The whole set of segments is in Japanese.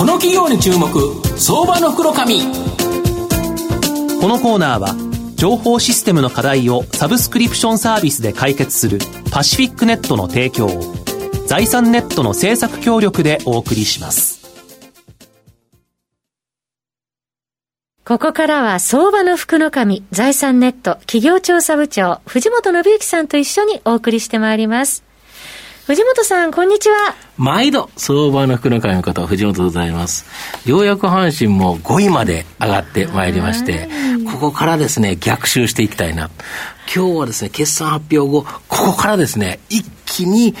この企業に注目相場の袋紙このコーナーは情報システムの課題をサブスクリプションサービスで解決するパシフィックネットの提供を財産ネットの制作協力でお送りします。ここからは相場の福の神財産ネット企業調査部長藤本信之さんと一緒にお送りしてまいります。藤本さん、こんにちは。毎度、相場の福の神こと、藤本でございます。ようやく阪神も5位まで上がってまいりまして、ここからですね、逆襲していきたいな。今日はですね、決算発表後、ここからですね、一気に、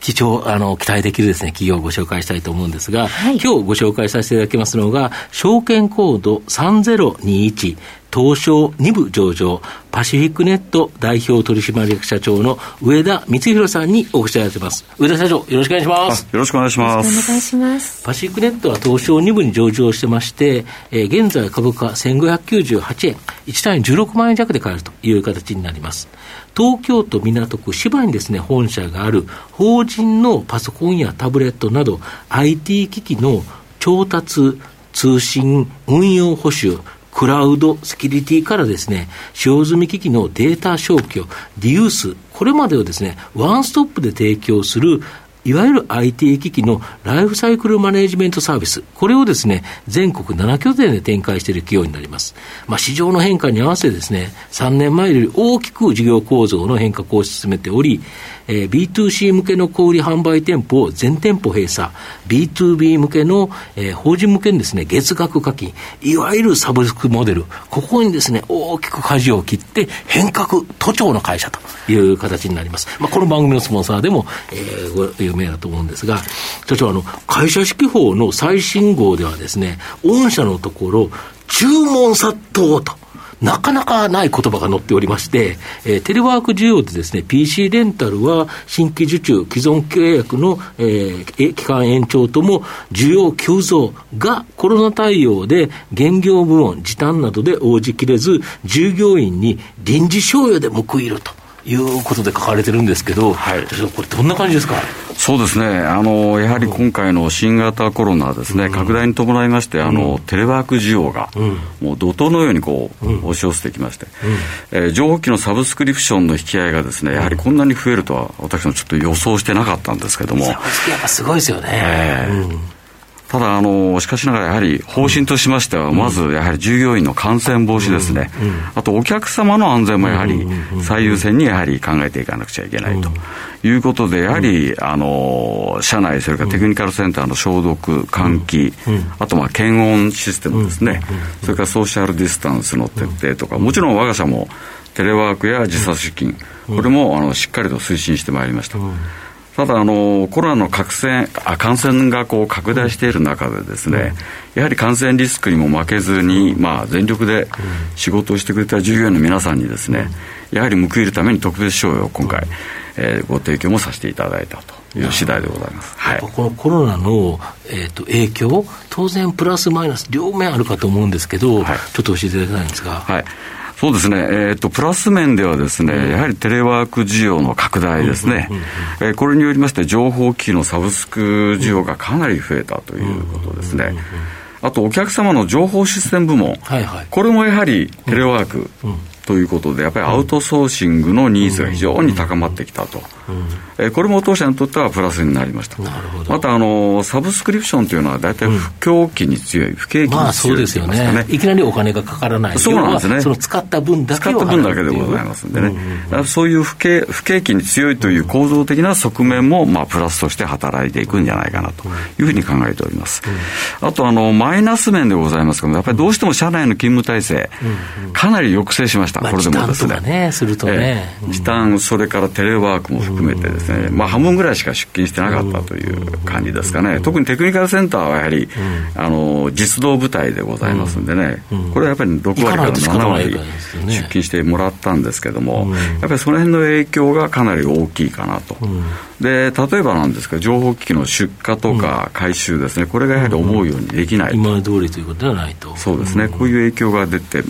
貴重、あの、期待できるですね、企業をご紹介したいと思うんですが、はい、今日ご紹介させていただきますのが、証券コード3021、東証2部上場、パシフィックネット代表取締役社長の上田光弘さんにお越しいただいてます。上田社長、よろしくお願いします。よろしくお願いします。お願いします。パシフィックネットは東証2部に上場してまして、えー、現在株価1598円、1単位16万円弱で買えるという形になります。東京都港区芝にですね、本社がある法人のパソコンやタブレットなど IT 機器の調達、通信、運用保守、クラウドセキュリティからですね、使用済み機器のデータ消去、リユース、これまでをですね、ワンストップで提供するいわゆる IT 機器のライフサイクルマネジメントサービス、これをですね、全国7拠点で展開している企業になります。まあ、市場の変化に合わせてですね、3年前より大きく事業構造の変革を進めており、えー、B2C 向けの小売販売店舗を全店舗閉鎖、B2B 向けの、えー、法人向けにですね、月額課金、いわゆるサブスクモデル、ここにですね、大きく舵を切って変革、都庁の会社という形になります。まあ、この番組のスポンサーでも、えー、有名だと思うんですが、社長、あの、会社指揮法の最新号ではですね、御社のところ、注文殺到と。なかなかない言葉が載っておりまして、えー、テレワーク需要でですね、PC レンタルは新規受注、既存契約の、えー、期間延長とも需要急増がコロナ対応で現業部門、時短などで応じきれず、従業員に臨時賞与で報いると。いうことで書かれてるんですけど、はい、これ、どんな感じですか？そうですね。あの、やはり今回の新型コロナですね、うん、拡大に伴いまして、あの、うん、テレワーク需要が、もう怒涛のようにこう、押し寄せてきまして、うん、えー、情報機のサブスクリプションの引き合いがですね、やはりこんなに増えるとは、私もちょっと予想してなかったんですけども。やっぱすごいですよね。えーただあの、しかしながらやはり方針としましては、まずやはり従業員の感染防止ですね、あとお客様の安全もやはり最優先にやはり考えていかなくちゃいけないと。いうことで、やはりあの社内、それからテクニカルセンターの消毒、換気、あとまあ検温システムですね、それからソーシャルディスタンスの徹底とか、もちろん我が社もテレワークや時差出勤、これもあのしっかりと推進してまいりました。ただあの、コロナの感染あ感染がこう拡大している中でですね、やはり感染リスクにも負けずに、まあ、全力で仕事をしてくれた従業員の皆さんにですね、やはり報いるために特別賞与を今回、えー、ご提供もさせていただいたという次第でございます、はい、このコロナの、えーと、影響、当然プラスマイナス両面あるかと思うんですけど、はい、ちょっと教えていただきたいんですが。はいそうですね、えーと、プラス面ではですね、やはりテレワーク需要の拡大ですね、えー、これによりまして、情報機器のサブスク需要がかなり増えたということですね。あと、お客様の情報システム部門、はいはい、これもやはりテレワークということで、やっぱりアウトソーシングのニーズが非常に高まってきたと。えー、これも当社にとってはプラスになりました。またあのサブスクリプションというのは大体不況期に強い、不景気に強い、まあ、そうですよね。いきなりお金がかからない。そうなんですね。その使った分だけ使った分だけでございますんでね。そういう不景不景気に強いという構造的な側面もまあプラスとして働いていくんじゃないかなというふうに考えております。あとあのマイナス面でございますけどやっぱりどうしても社内の勤務体制、かなり抑制しました。これでもですね。ねするとね。時短それからテレワークも含めてですね。まあ、半分ぐらいしか出勤してなかったという感じですかね、特にテクニカルセンターはやはり、あの実動部隊でございますんでね、これはやっぱり6割から7割出勤してもらったんですけども、やっぱりその辺の影響がかなり大きいかなと。で例えばなんですけど、情報機器の出荷とか回収ですね、これがやはり思うようにできない、今通りということではないと。そうですね、こういう影響が出て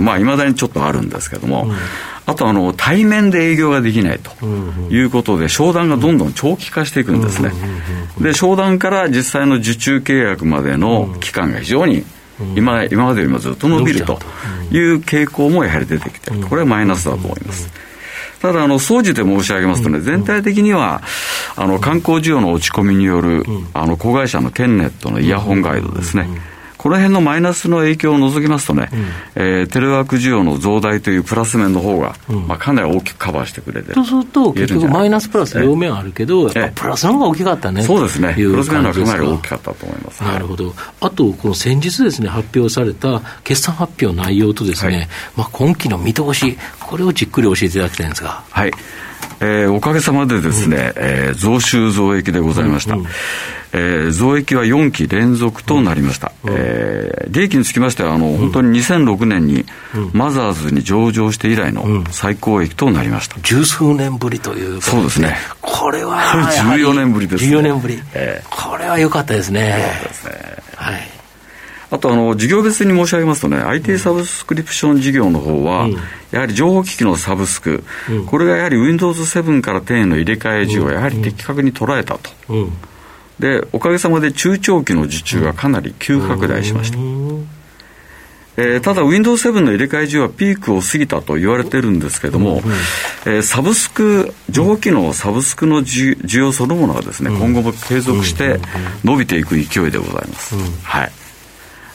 まあ、いまだにちょっとあるんですけども、あとあの、対面で営業ができないということで、商談がどんどん長期化していくんですね。で、商談から実際の受注契約までの期間が非常に今今までよりもずっと伸びるという傾向もやはり出てきているこれはマイナスだと思います。ただ、あの、総じて申し上げますとね、全体的には、あの、観光需要の落ち込みによる、あの、子会社のケンネットのイヤホンガイドですね。この辺のマイナスの影響を除きますとね、うん、えー、テレワーク需要の増大というプラス面の方が、うん、まあ、かなり大きくカバーしてくれてるとすると、結局マイナスプラス両面あるけど、やっぱプラスの方が大きかったね。そうですね、プラス面がかなり大きかったと思います。なるほど、あと、この先日ですね、発表された決算発表内容とですね、はい、まあ、今期の見通し、これをじっくり教えていただきたいんですが。はいえー、おかげさまでですね、うん、えー、増収増益でございました。うんうん。えー、増益は4期連続となりました、うん、えー、利益につきましてはあの、うん、本当に2006年にマザーズに上場して以来の最高益となりました、十数年ぶりというそうですね。これは14年ぶりです、ね、14年ぶり、えー、これは良かったですね。そうですね。はいあとあの、事業別に申し上げますとね、IT サブスクリプション事業の方は、うん、やはり情報機器のサブスク、うん、これがやはり Windows7 から10への入れ替え需要をやはり的確に捉えたと。うん。でおかげさまで中長期の受注がかなり急拡大しました、えー、ただ Windows7 の入れ替え需要はピークを過ぎたと言われてるんですけども、えー、サブスク情報機能サブスクの需要そのものがですね、今後も継続して伸びていく勢いでございます、はい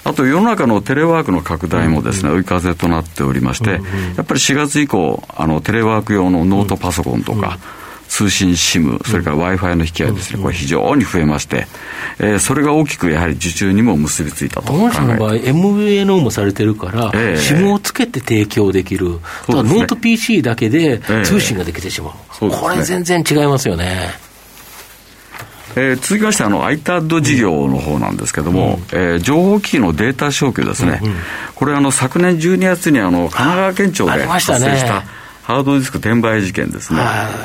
あと世の中のテレワークの拡大もですね、追い風となっておりまして、やっぱり4月以降、あのテレワーク用のノートパソコンとか、通信 SIM、それから Wi-Fi の引き合いですね、これ非常に増えまして、えー、それが大きくやはり受注にも結びついたと御社の場合、MVNO もされてるから、えー、SIM をつけて提供できる、ただノート PC だけで通信ができてしまう、えー、これ全然違いますよね。えー、続きましてあの iPad 事業の方なんですけれども、うん、えー、情報機器のデータ消去ですね、うんうん、これあの昨年12月にあの神奈川県庁で発生した、ハードディスク転売事件ですね、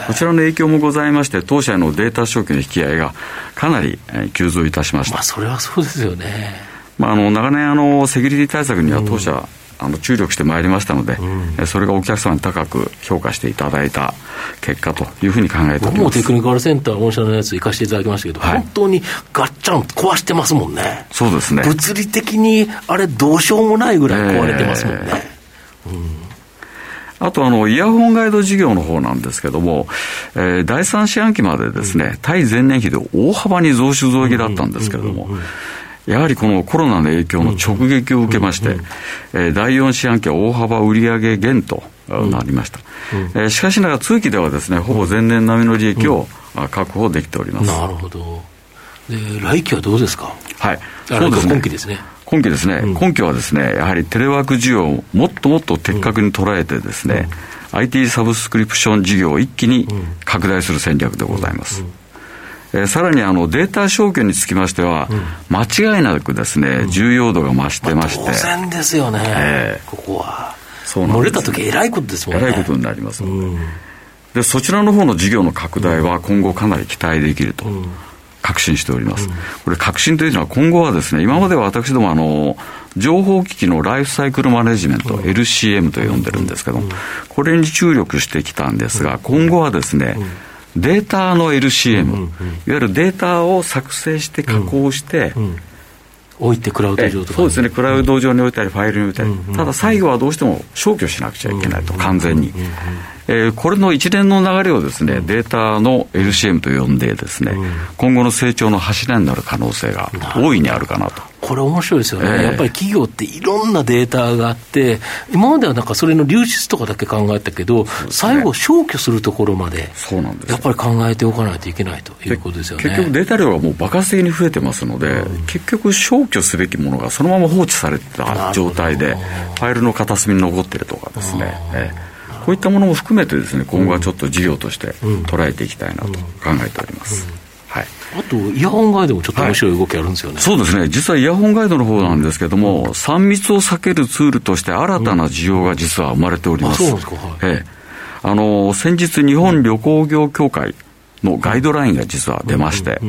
こちらの影響もございまして、当社のデータ消去の引き合いがかなり急増いたしました。まあ、それはそうですよね。まあ、あの長年あの、セキュリティ対策には当社、うんあの注力してまいりましたので、うん、それがお客様に高く評価していただいた結果というふうに考えております。僕もテクニカルセンター、御社のやつ、行かせていただきましたけど、はい、本当にガッチャン壊してますもんね、そうですね。物理的にあれ、どうしようもないぐらい壊れてますもんね。えーうんあとあの、イヤホンガイド事業の方なんですけども、えー、第三四半期までですね、対前年比で大幅に増収増益だったんですけれども、やはりこのコロナの影響の直撃を受けまして、えー、第4四半期は大幅売上減となりました。えー、しかしながら通期ではですね、ほぼ前年並みの利益を確保できております。なるほど。で、来期はどうですか？はい。そうですね。今期ですね。今期ですね、うん、今期はですね、やはりテレワーク需要をもっともっと的確に捉えてですね、うん、IT サブスクリプション事業を一気に拡大する戦略でございます。えー、さらにあのデータ消去につきましては、間違いなくですね、重要度が増してまして、まあ、当然ですよね、えー、ここは。そうなん漏れた時えらいことですもんね。えらいことになります。ので、でそちらの方の事業の拡大は今後かなり期待できると。確信しております。これ確信というのは今後はですね、今までは私どもあの、情報機器のライフサイクルマネジメント、LCM と呼んでるんですけど、これに注力してきたんですが、今後はですね、データの LCM、いわゆるデータを作成して加工して、置いてクラウド上とかそうですね、クラウド上に置いたり、ファイルに置いたり、ただ最後はどうしても消去しなくちゃいけないと、完全に。えー、これの一連の流れをですね、データの LCM と呼んでですね、今後の成長の柱になる可能性が大いにあるかなと。これ面白いですよね、えー、やっぱり企業っていろんなデータがあって、今まではなんかそれの流出とかだけ考えたけど、ね、最後、消去するところまで、そうなんです。やっぱり考えておかないといけないということですよね。結局、データ量がもう爆発的に増えてますので、うん、結局、消去すべきものがそのまま放置された状態で、ファイルの片隅に残ってるとかですね。えーこういったものも含めてですね今後はちょっと事業として捉えていきたいなと考えております。はい、あと、イヤホンガイドもちょっと面白い動きあるんですよね、はい、そうですね、実はイヤホンガイドの方なんですけども、うん、3密を避けるツールとして、新たな需要が実は生まれております。ええ、あの先日、日本旅行業協会のガイドラインが実は出まして、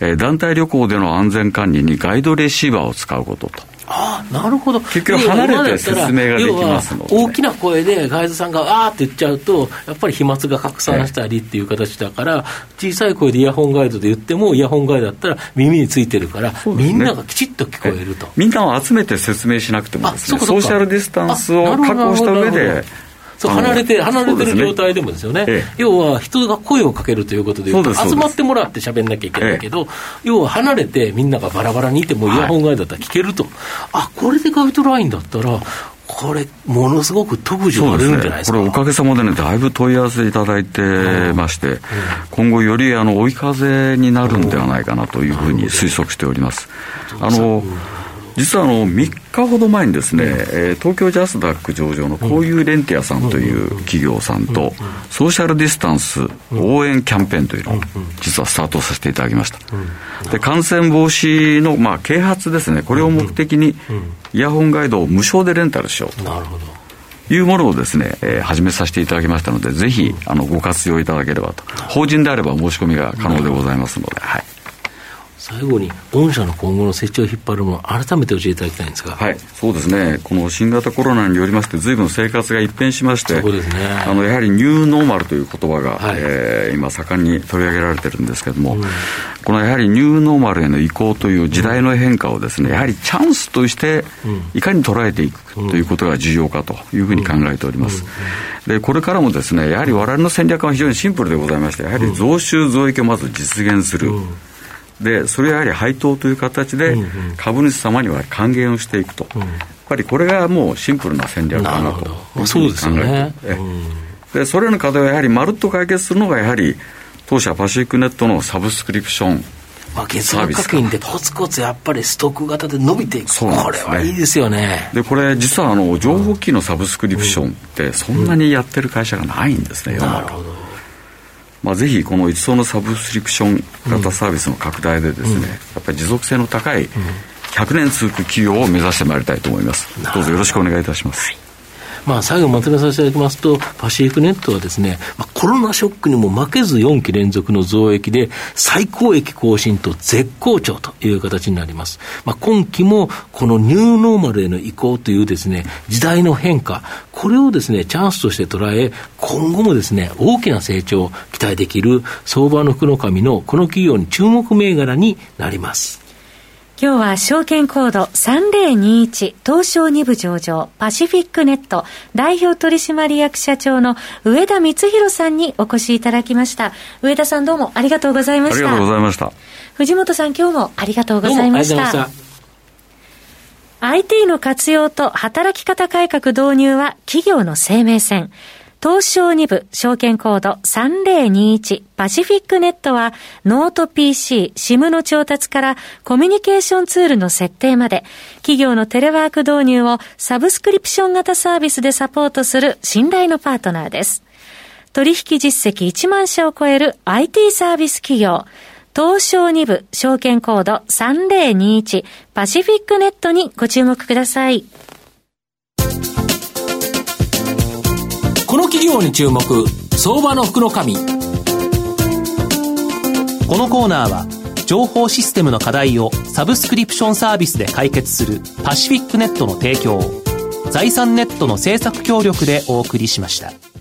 え団体旅行での安全管理にガイドレシーバーを使うことと。ああなるほど。結局離れて説明ができますので、ね、大きな声でガイドさんがあーって言っちゃうとやっぱり飛沫が拡散したりっていう形だから、小さい声でイヤホンガイドで言ってもイヤホンガイドだったら耳についてるから、ね、みんながきちっと聞こえると、みんなを集めて説明しなくてもですねソーシャルディスタンスを確保した上でそう離れて、離れてる状態でもですよね、ね要は人が声をかけるということでいうと、集まってもらって喋んなきゃいけないけど、要は離れて、みんながバラバラにいても、イヤホン外だったら聞けると、はい、あこれでガイドラインだったら、これ、ものすごく特需が出るんじゃないですか、ね、これ、おかげさまでね、だいぶ問い合わせいただいてまして、うん、今後、よりあの追い風になるんではないかなというふうに推測しております。あの、実はあの3日ほど前にですね、え東京ジャスダック上場のこういうレンティアさんという企業さんと、ソーシャルディスタンス応援キャンペーンというのを実はスタートさせていただきました。で感染防止の、まあ、啓発ですね、これを目的に、イヤホンガイドを無償でレンタルしようと。なるほど。いうものをですね、えー、始めさせていただきましたので、ぜひ、あの、ご活用いただければと。法人であれば申し込みが可能でございますので、はい。最後に、御社の今後の成長を引っ張るもの、改めて教えていただきたいんですが、はい、そうですね、この新型コロナによりまして、ずいぶん生活が一変しまして、そうですね、あのやはりニューノーマルという言葉が、はい、えー、今、盛んに取り上げられてるんですけれども、うん、このやはりニューノーマルへの移行という時代の変化をですね、やはりチャンスとして、いかに捉えていくということが重要かというふうに考えております。でこれからもですねやはり我々の戦略は非常にシンプルでございましてやはり増収増益をまず実現する、うんでそれはやはり配当という形で株主様には還元をしていくと、やっぱりこれがもうシンプルな戦略かなというふうに考えて、ね、でそれらの課題をやはりまるっと解決するのがやはり当社パシフィックネットのサブスクリプションまあ、月額課金でコツコツやっぱりストック型で伸びていく、ね、これはいいですよね。で、これ、実はあの情報機のサブスクリプションって、そんなにやってる会社がないんですね、世の中。なるほどまあ、ぜひこの一層のサブスクリプション型サービスの拡大でですね、うん、やっぱり持続性の高い100年続く企業を目指してまいりたいと思います。どうぞよろしくお願いいたします。まあ、最後まとめさせていただきますと、パシフィックネットはですね、まあ、コロナショックにも負けず4期連続の増益で、最高益更新と絶好調という形になります。まあ、今期もこのニューノーマルへの移行というですね、時代の変化、これをですね、チャンスとして捉え、今後もですね、大きな成長を期待できる相場の福の神のこの企業に注目銘柄になります。今日は証券コード3021東証2部上場パシフィックネット代表取締役社長の上田満弘さんにお越しいただきました。上田さんどうもありがとうございました。ありがとうございました。藤本さん今日もありがとうございました。IT の活用と働き方改革導入は企業の生命線。東証2部証券コード3021パシフィックネットはノート PC、SIM の調達からコミュニケーションツールの設定まで企業のテレワーク導入をサブスクリプション型サービスでサポートする信頼のパートナーです。取引実績1万社を超える IT サービス企業東証2部証券コード3021パシフィックネットにご注目ください。この企業に注目相場の福のこのコーナーは情報システムの課題をサブスクリプションサービスで解決するパシフィックネットの提供財産ネットの政策協力でお送りしました。